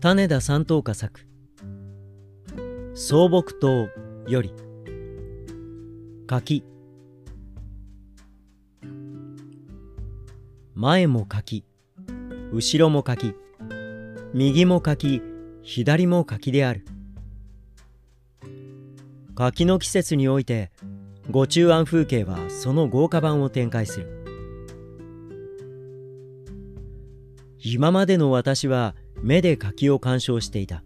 種田三等家作草木島より。柿。前も柿。後ろも柿。右も柿。左も柿である。柿の季節において御中庵風景はその豪華版を展開する。今までの私は目で柿を鑑賞していた。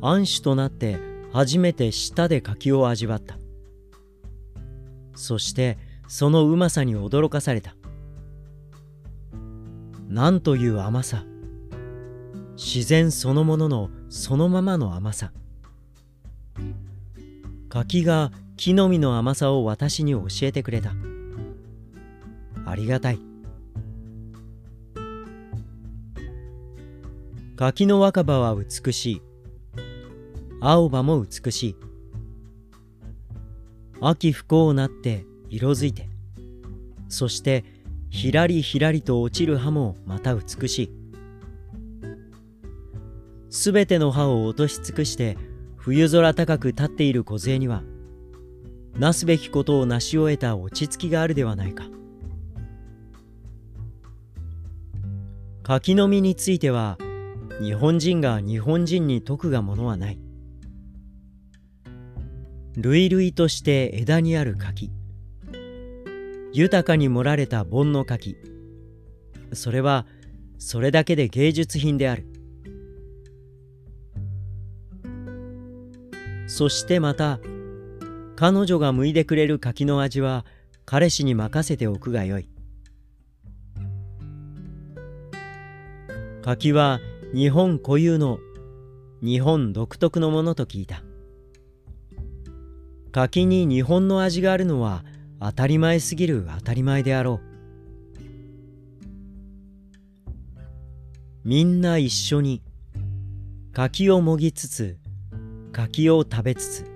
暗種となって初めて舌で柿を味わった。そしてそのうまさに驚かされた。なんという甘さ。自然そのもののそのままの甘さ。柿が木の実の甘さを私に教えてくれた。ありがたい。柿の若葉は美しい。青葉も美しい。秋不幸なって色づいて。そしてひらりひらりと落ちる葉もまた美しい。すべての葉を落とし尽くして冬空高く立っている梢にはなすべきことを成し終えた落ち着きがあるではないか。柿の実については日本人が日本人に説くがものはない。類々として枝にある柿。豊かに盛られた盆の柿。それはそれだけで芸術品である。そしてまた彼女が剥いでくれる柿の味は彼氏に任せておくがよい。柿は日本固有の日本独特のものと聞いた。柿に日本の味があるのは当たり前すぎる当たり前であろう。みんな一緒に柿をもぎつつ柿を食べつつ